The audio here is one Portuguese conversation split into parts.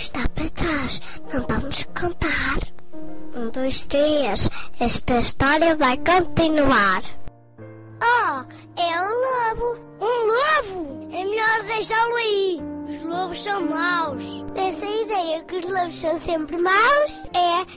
Está para trás. Não vamos contar. Um, dois, três. Esta história vai continuar. Oh, é um lobo. Um lobo? É melhor deixá-lo aí. Os lobos são maus. Essa ideia que os lobos são sempre maus é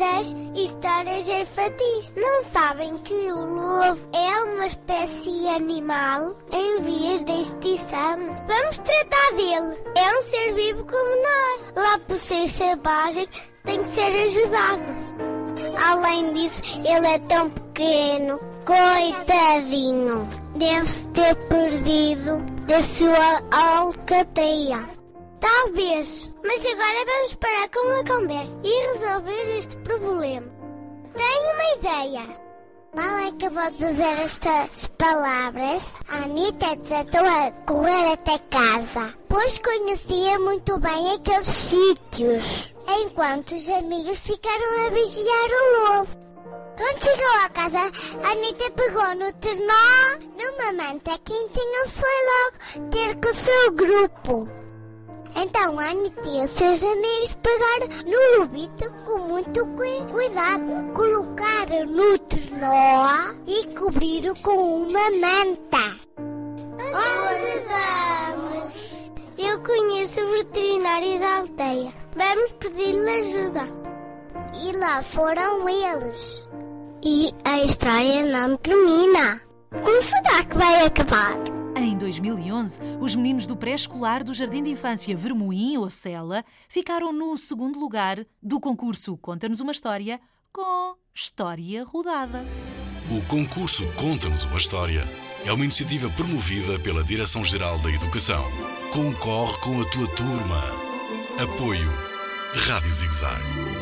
das histórias infantis. Não sabem que o lobo é uma espécie animal em vias de extinção. Vamos tratar dele. É um ser vivo como nós. Lá por ser selvagem, tem que ser ajudado. Além disso, ele é tão pequeno. Coitadinho. Deve-se ter perdido da sua alcateia. Talvez. Mas agora vamos parar com a conversa e resolver este problema. Tenho uma ideia. Mal acabou de dizer estas palavras, a Anitta desatou a correr até casa, pois conhecia muito bem aqueles sítios, enquanto os amigos ficaram a vigiar o lobo. Quando chegou à casa, a Anitta pegou no trenó, numa manta quentinha, foi logo ter com o seu grupo. Então a Anitta e os seus amigos pegaram no lobito com muito cu- cuidado, colocaram no trenó e cobriram com uma manta. Onde vamos? Eu conheço o veterinário da aldeia. Vamos pedir-lhe ajuda. E lá foram eles. E a história não termina. Como será que vai acabar? Em 2011, os meninos do pré-escolar do Jardim de Infância Vermoim ou Cela ficaram no segundo lugar do concurso Conta-nos uma História com História Rodada. O concurso Conta-nos uma História é uma iniciativa promovida pela Direção-Geral da Educação. Concorre com a tua turma. Apoio Rádio Zigzag.